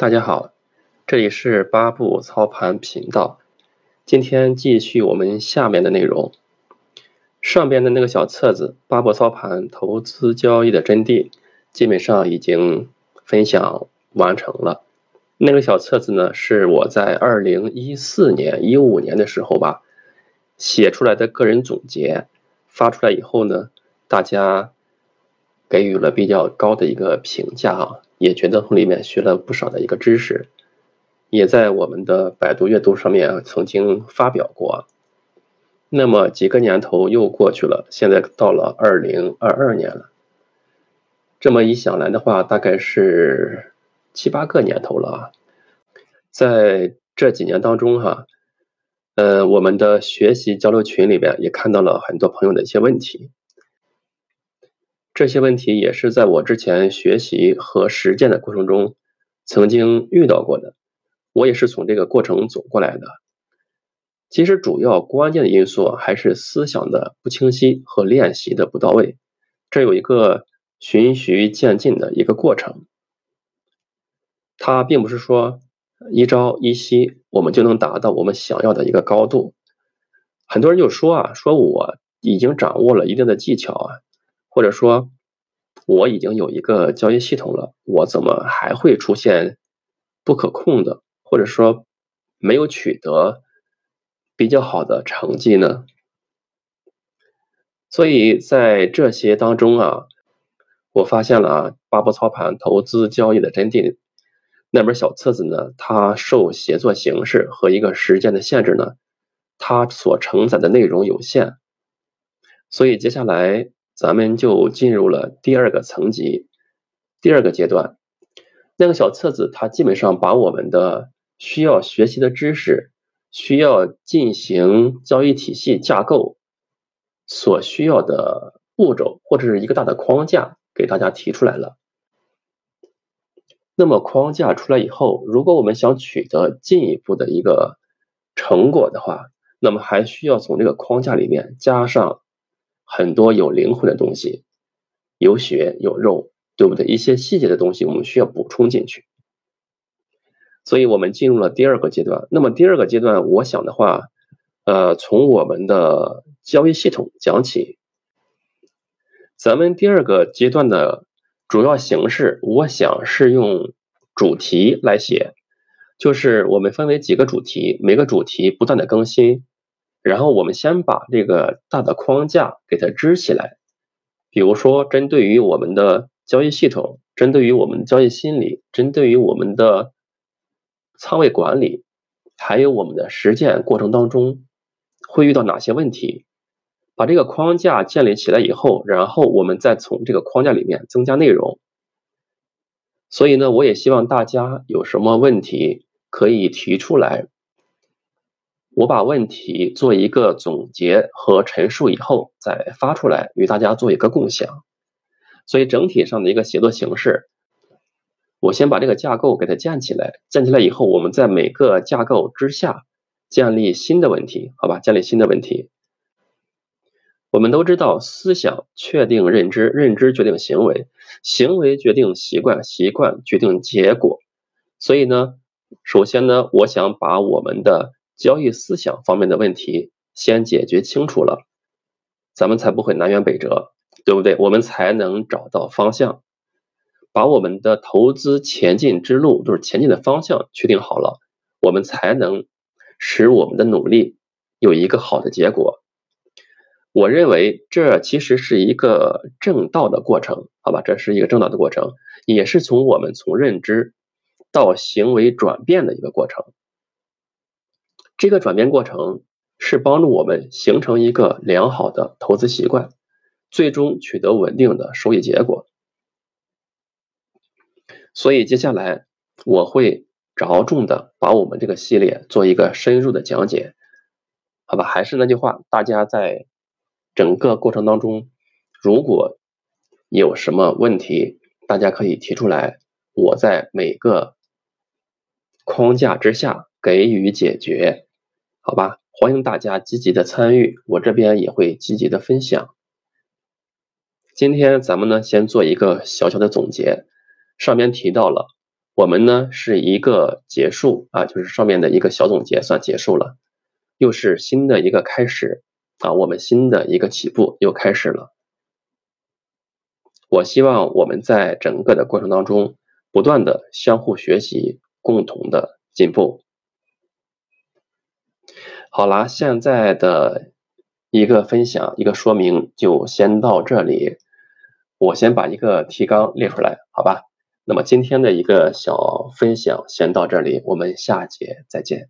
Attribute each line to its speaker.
Speaker 1: 大家好，这里是八步操盘频道。今天继续我们下面的内容。上边的那个小册子《八步操盘投资交易的真谛》，基本上已经分享完成了。那个小册子呢，是我在二零一四年、一五年的时候吧，写出来的个人总结。发出来以后呢，大家给予了比较高的一个评价啊。也觉得从里面学了不少的一个知识，也在我们的百度阅读上面曾经发表过。那么几个年头又过去了，现在到了二零二二年了。这么一想来的话，大概是七八个年头了啊。在这几年当中哈，呃，我们的学习交流群里边也看到了很多朋友的一些问题。这些问题也是在我之前学习和实践的过程中曾经遇到过的，我也是从这个过程走过来的。其实主要关键的因素还是思想的不清晰和练习的不到位，这有一个循序渐进的一个过程。它并不是说一朝一夕我们就能达到我们想要的一个高度。很多人就说啊，说我已经掌握了一定的技巧啊。或者说，我已经有一个交易系统了，我怎么还会出现不可控的，或者说没有取得比较好的成绩呢？所以在这些当中啊，我发现了啊，《八步操盘投资交易的真谛》那本小册子呢，它受写作形式和一个时间的限制呢，它所承载的内容有限，所以接下来。咱们就进入了第二个层级，第二个阶段。那个小册子，它基本上把我们的需要学习的知识、需要进行交易体系架构所需要的步骤，或者是一个大的框架，给大家提出来了。那么框架出来以后，如果我们想取得进一步的一个成果的话，那么还需要从这个框架里面加上。很多有灵魂的东西，有血有肉，对不对？一些细节的东西我们需要补充进去，所以我们进入了第二个阶段。那么第二个阶段，我想的话，呃，从我们的交易系统讲起。咱们第二个阶段的主要形式，我想是用主题来写，就是我们分为几个主题，每个主题不断的更新。然后我们先把这个大的框架给它支起来，比如说针对于我们的交易系统，针对于我们的交易心理，针对于我们的仓位管理，还有我们的实践过程当中会遇到哪些问题，把这个框架建立起来以后，然后我们再从这个框架里面增加内容。所以呢，我也希望大家有什么问题可以提出来。我把问题做一个总结和陈述以后，再发出来与大家做一个共享。所以整体上的一个写作形式，我先把这个架构给它建起来，建起来以后，我们在每个架构之下建立新的问题，好吧？建立新的问题。我们都知道，思想确定认知，认知决定行为，行为决定习惯，习惯决定结果。所以呢，首先呢，我想把我们的交易思想方面的问题先解决清楚了，咱们才不会南辕北辙，对不对？我们才能找到方向，把我们的投资前进之路，就是前进的方向确定好了，我们才能使我们的努力有一个好的结果。我认为这其实是一个正道的过程，好吧？这是一个正道的过程，也是从我们从认知到行为转变的一个过程。这个转变过程是帮助我们形成一个良好的投资习惯，最终取得稳定的收益结果。所以接下来我会着重的把我们这个系列做一个深入的讲解，好吧？还是那句话，大家在整个过程当中，如果有什么问题，大家可以提出来，我在每个框架之下给予解决。好吧，欢迎大家积极的参与，我这边也会积极的分享。今天咱们呢，先做一个小小的总结。上面提到了，我们呢是一个结束啊，就是上面的一个小总结算结束了，又是新的一个开始啊，我们新的一个起步又开始了。我希望我们在整个的过程当中，不断的相互学习，共同的进步。好啦，现在的一个分享一个说明就先到这里，我先把一个提纲列出来，好吧？那么今天的一个小分享先到这里，我们下节再见。